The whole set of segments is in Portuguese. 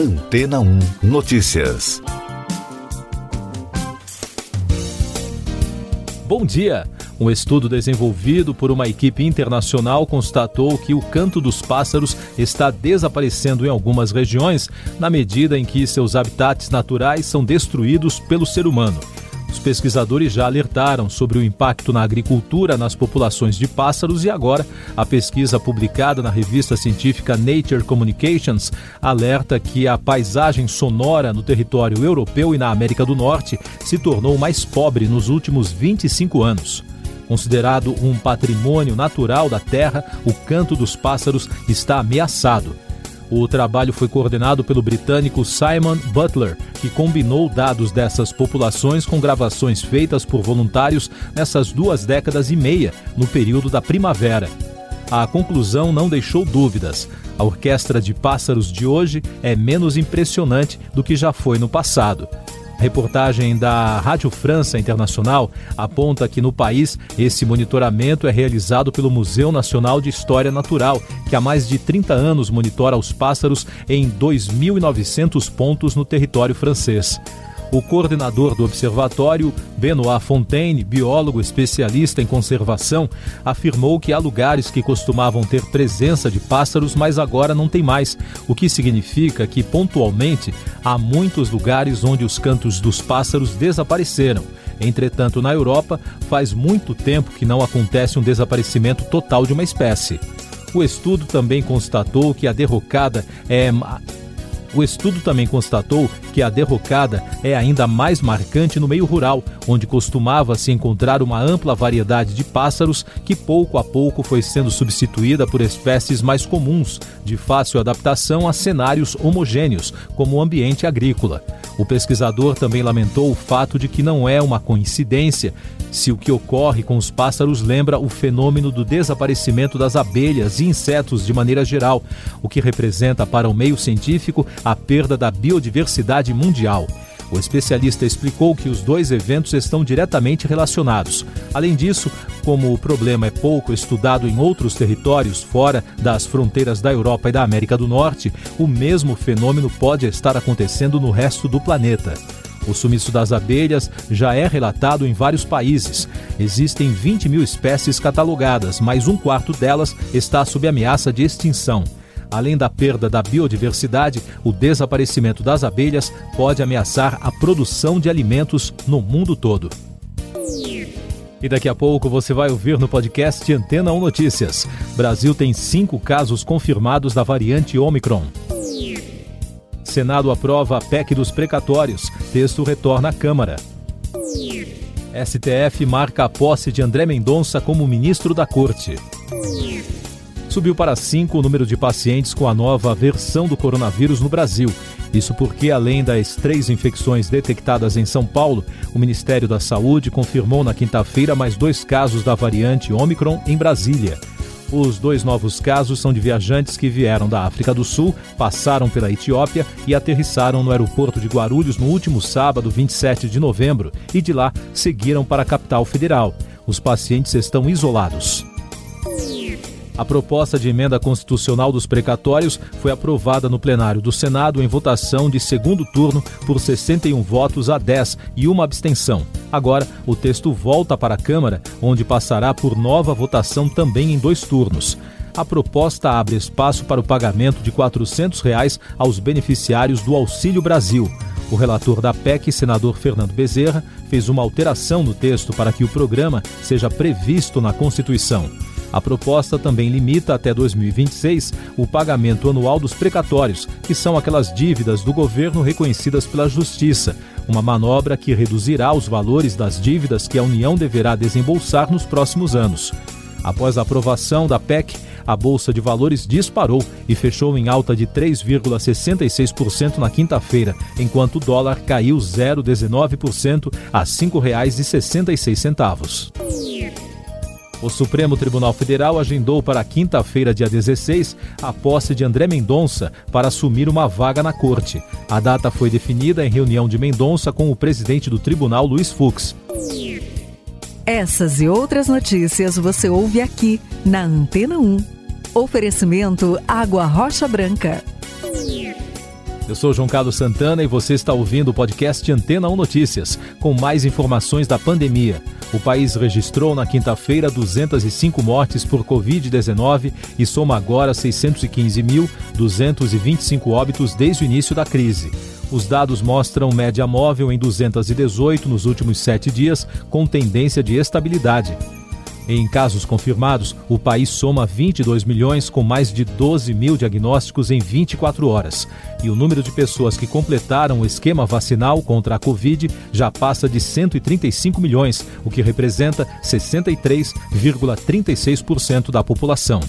Antena 1 Notícias. Bom dia! Um estudo desenvolvido por uma equipe internacional constatou que o canto dos pássaros está desaparecendo em algumas regiões na medida em que seus habitats naturais são destruídos pelo ser humano. Os pesquisadores já alertaram sobre o impacto na agricultura nas populações de pássaros e agora a pesquisa publicada na revista científica Nature Communications alerta que a paisagem sonora no território europeu e na América do Norte se tornou mais pobre nos últimos 25 anos. Considerado um patrimônio natural da Terra, o canto dos pássaros está ameaçado. O trabalho foi coordenado pelo britânico Simon Butler, que combinou dados dessas populações com gravações feitas por voluntários nessas duas décadas e meia, no período da primavera. A conclusão não deixou dúvidas. A orquestra de pássaros de hoje é menos impressionante do que já foi no passado. Reportagem da Rádio França Internacional aponta que no país esse monitoramento é realizado pelo Museu Nacional de História Natural, que há mais de 30 anos monitora os pássaros em 2.900 pontos no território francês. O coordenador do observatório, Benoit Fontaine, biólogo especialista em conservação, afirmou que há lugares que costumavam ter presença de pássaros, mas agora não tem mais, o que significa que, pontualmente, há muitos lugares onde os cantos dos pássaros desapareceram. Entretanto, na Europa, faz muito tempo que não acontece um desaparecimento total de uma espécie. O estudo também constatou que a derrocada é o estudo também constatou que a derrocada é ainda mais marcante no meio rural, onde costumava se encontrar uma ampla variedade de pássaros que pouco a pouco foi sendo substituída por espécies mais comuns, de fácil adaptação a cenários homogêneos, como o ambiente agrícola. O pesquisador também lamentou o fato de que não é uma coincidência se o que ocorre com os pássaros lembra o fenômeno do desaparecimento das abelhas e insetos de maneira geral, o que representa para o meio científico a perda da biodiversidade mundial. O especialista explicou que os dois eventos estão diretamente relacionados. Além disso, como o problema é pouco estudado em outros territórios fora das fronteiras da Europa e da América do Norte, o mesmo fenômeno pode estar acontecendo no resto do planeta. O sumiço das abelhas já é relatado em vários países. Existem 20 mil espécies catalogadas, mas um quarto delas está sob ameaça de extinção. Além da perda da biodiversidade, o desaparecimento das abelhas pode ameaçar a produção de alimentos no mundo todo. E daqui a pouco você vai ouvir no podcast Antena 1 Notícias. Brasil tem cinco casos confirmados da variante Omicron. Senado aprova a PEC dos precatórios. Texto retorna à Câmara. STF marca a posse de André Mendonça como ministro da Corte. Subiu para cinco o número de pacientes com a nova versão do coronavírus no Brasil. Isso porque, além das três infecções detectadas em São Paulo, o Ministério da Saúde confirmou na quinta-feira mais dois casos da variante Omicron em Brasília. Os dois novos casos são de viajantes que vieram da África do Sul, passaram pela Etiópia e aterrissaram no aeroporto de Guarulhos no último sábado, 27 de novembro, e de lá seguiram para a capital federal. Os pacientes estão isolados. A proposta de emenda constitucional dos precatórios foi aprovada no plenário do Senado em votação de segundo turno por 61 votos a 10 e uma abstenção. Agora, o texto volta para a Câmara, onde passará por nova votação também em dois turnos. A proposta abre espaço para o pagamento de 400 reais aos beneficiários do Auxílio Brasil. O relator da PEC, senador Fernando Bezerra, fez uma alteração no texto para que o programa seja previsto na Constituição. A proposta também limita até 2026 o pagamento anual dos precatórios, que são aquelas dívidas do governo reconhecidas pela Justiça, uma manobra que reduzirá os valores das dívidas que a União deverá desembolsar nos próximos anos. Após a aprovação da PEC, a Bolsa de Valores disparou e fechou em alta de 3,66% na quinta-feira, enquanto o dólar caiu 0,19% a R$ 5,66. O Supremo Tribunal Federal agendou para quinta-feira, dia 16, a posse de André Mendonça para assumir uma vaga na corte. A data foi definida em reunião de Mendonça com o presidente do tribunal, Luiz Fux. Essas e outras notícias você ouve aqui na Antena 1. Oferecimento Água Rocha Branca. Eu sou João Carlos Santana e você está ouvindo o podcast Antena 1 Notícias, com mais informações da pandemia. O país registrou na quinta-feira 205 mortes por Covid-19 e soma agora 615.225 óbitos desde o início da crise. Os dados mostram média móvel em 218 nos últimos sete dias, com tendência de estabilidade. Em casos confirmados, o país soma 22 milhões, com mais de 12 mil diagnósticos em 24 horas. E o número de pessoas que completaram o esquema vacinal contra a Covid já passa de 135 milhões, o que representa 63,36% da população.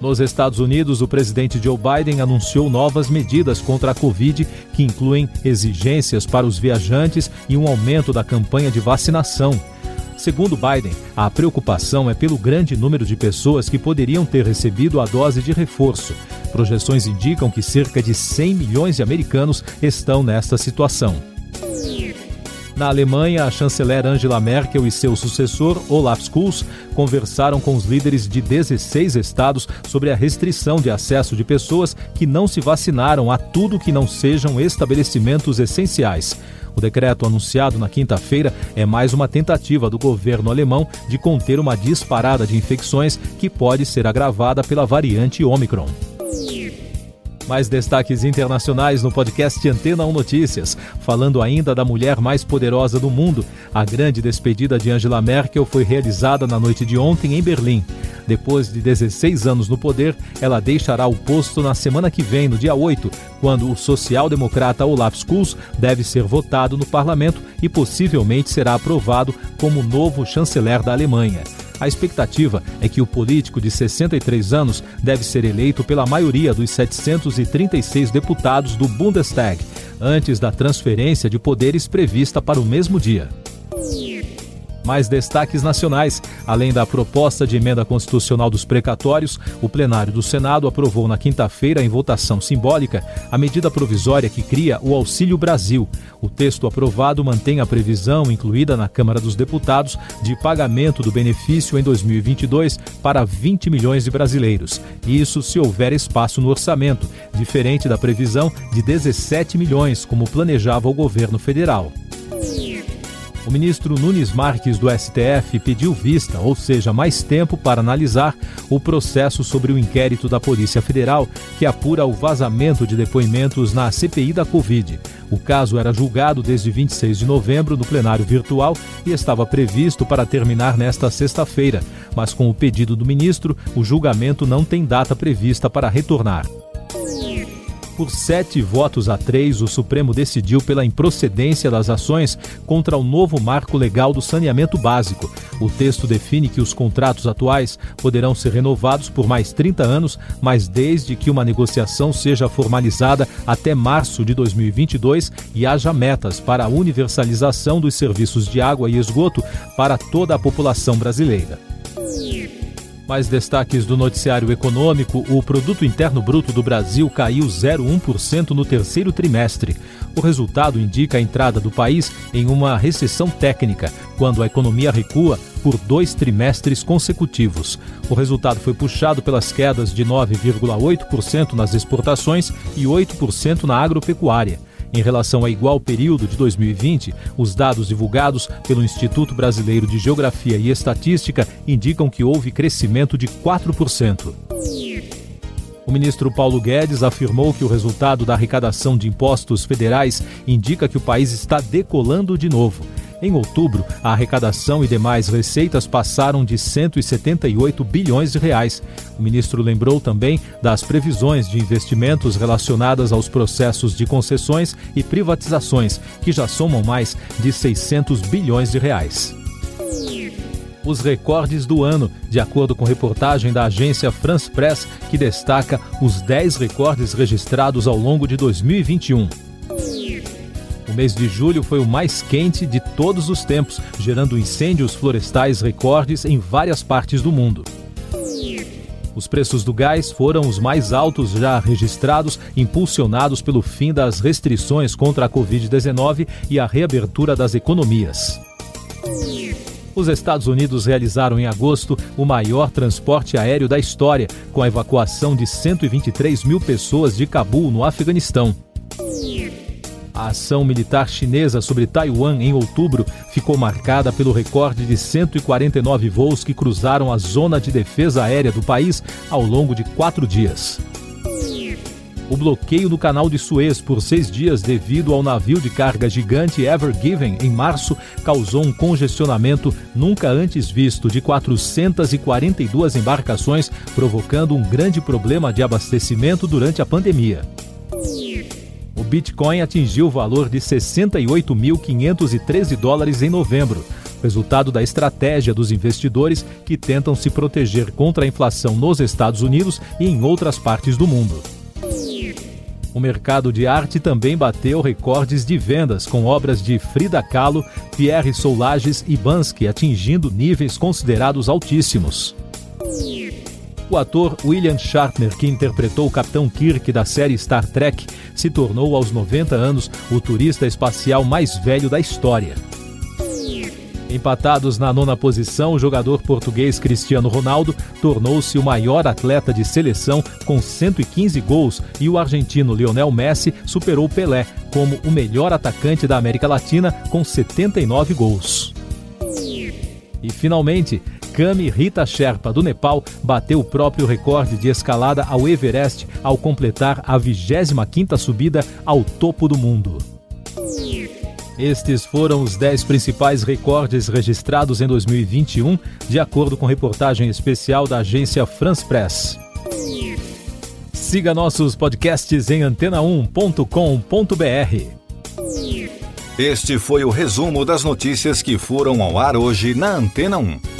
Nos Estados Unidos, o presidente Joe Biden anunciou novas medidas contra a Covid, que incluem exigências para os viajantes e um aumento da campanha de vacinação. Segundo Biden, a preocupação é pelo grande número de pessoas que poderiam ter recebido a dose de reforço. Projeções indicam que cerca de 100 milhões de americanos estão nesta situação. Na Alemanha, a chanceler Angela Merkel e seu sucessor, Olaf Scholz, conversaram com os líderes de 16 estados sobre a restrição de acesso de pessoas que não se vacinaram a tudo que não sejam estabelecimentos essenciais. O decreto anunciado na quinta-feira é mais uma tentativa do governo alemão de conter uma disparada de infecções que pode ser agravada pela variante Omicron. Mais destaques internacionais no podcast Antena 1 Notícias. Falando ainda da mulher mais poderosa do mundo, a grande despedida de Angela Merkel foi realizada na noite de ontem em Berlim. Depois de 16 anos no poder, ela deixará o posto na semana que vem, no dia 8, quando o social-democrata Olaf Scholz deve ser votado no parlamento e possivelmente será aprovado como novo chanceler da Alemanha. A expectativa é que o político de 63 anos deve ser eleito pela maioria dos 736 deputados do Bundestag, antes da transferência de poderes prevista para o mesmo dia. Mais destaques nacionais. Além da proposta de emenda constitucional dos precatórios, o plenário do Senado aprovou na quinta-feira, em votação simbólica, a medida provisória que cria o Auxílio Brasil. O texto aprovado mantém a previsão, incluída na Câmara dos Deputados, de pagamento do benefício em 2022 para 20 milhões de brasileiros. Isso se houver espaço no orçamento, diferente da previsão de 17 milhões, como planejava o governo federal. O ministro Nunes Marques do STF pediu vista, ou seja, mais tempo para analisar o processo sobre o inquérito da Polícia Federal que apura o vazamento de depoimentos na CPI da Covid. O caso era julgado desde 26 de novembro no plenário virtual e estava previsto para terminar nesta sexta-feira, mas com o pedido do ministro, o julgamento não tem data prevista para retornar. Por sete votos a três, o Supremo decidiu pela improcedência das ações contra o novo marco legal do saneamento básico. O texto define que os contratos atuais poderão ser renovados por mais 30 anos, mas desde que uma negociação seja formalizada até março de 2022 e haja metas para a universalização dos serviços de água e esgoto para toda a população brasileira. Mais destaques do noticiário econômico: o produto interno bruto do Brasil caiu 0,1% no terceiro trimestre. O resultado indica a entrada do país em uma recessão técnica, quando a economia recua por dois trimestres consecutivos. O resultado foi puxado pelas quedas de 9,8% nas exportações e 8% na agropecuária. Em relação a igual período de 2020, os dados divulgados pelo Instituto Brasileiro de Geografia e Estatística indicam que houve crescimento de 4%. O ministro Paulo Guedes afirmou que o resultado da arrecadação de impostos federais indica que o país está decolando de novo. Em outubro, a arrecadação e demais receitas passaram de 178 bilhões de reais. O ministro lembrou também das previsões de investimentos relacionadas aos processos de concessões e privatizações, que já somam mais de 600 bilhões de reais os recordes do ano, de acordo com reportagem da agência France Press, que destaca os 10 recordes registrados ao longo de 2021. O mês de julho foi o mais quente de todos os tempos, gerando incêndios florestais recordes em várias partes do mundo. Os preços do gás foram os mais altos já registrados, impulsionados pelo fim das restrições contra a Covid-19 e a reabertura das economias. Os Estados Unidos realizaram em agosto o maior transporte aéreo da história, com a evacuação de 123 mil pessoas de Cabul, no Afeganistão. A ação militar chinesa sobre Taiwan em outubro ficou marcada pelo recorde de 149 voos que cruzaram a zona de defesa aérea do país ao longo de quatro dias o bloqueio do canal de Suez por seis dias devido ao navio de carga gigante Ever Given, em março, causou um congestionamento nunca antes visto de 442 embarcações, provocando um grande problema de abastecimento durante a pandemia. Bitcoin atingiu o valor de 68.513 dólares em novembro, resultado da estratégia dos investidores que tentam se proteger contra a inflação nos Estados Unidos e em outras partes do mundo. O mercado de arte também bateu recordes de vendas, com obras de Frida Kahlo, Pierre Soulages e Bansky atingindo níveis considerados altíssimos. O ator William Shatner, que interpretou o Capitão Kirk da série Star Trek, se tornou aos 90 anos o turista espacial mais velho da história. Empatados na nona posição, o jogador português Cristiano Ronaldo tornou-se o maior atleta de seleção com 115 gols e o argentino Lionel Messi superou Pelé como o melhor atacante da América Latina com 79 gols. E finalmente, Kami Rita Sherpa do Nepal bateu o próprio recorde de escalada ao Everest ao completar a 25ª subida ao topo do mundo. Estes foram os 10 principais recordes registrados em 2021, de acordo com reportagem especial da agência France Press. Siga nossos podcasts em antena1.com.br. Este foi o resumo das notícias que foram ao ar hoje na Antena 1.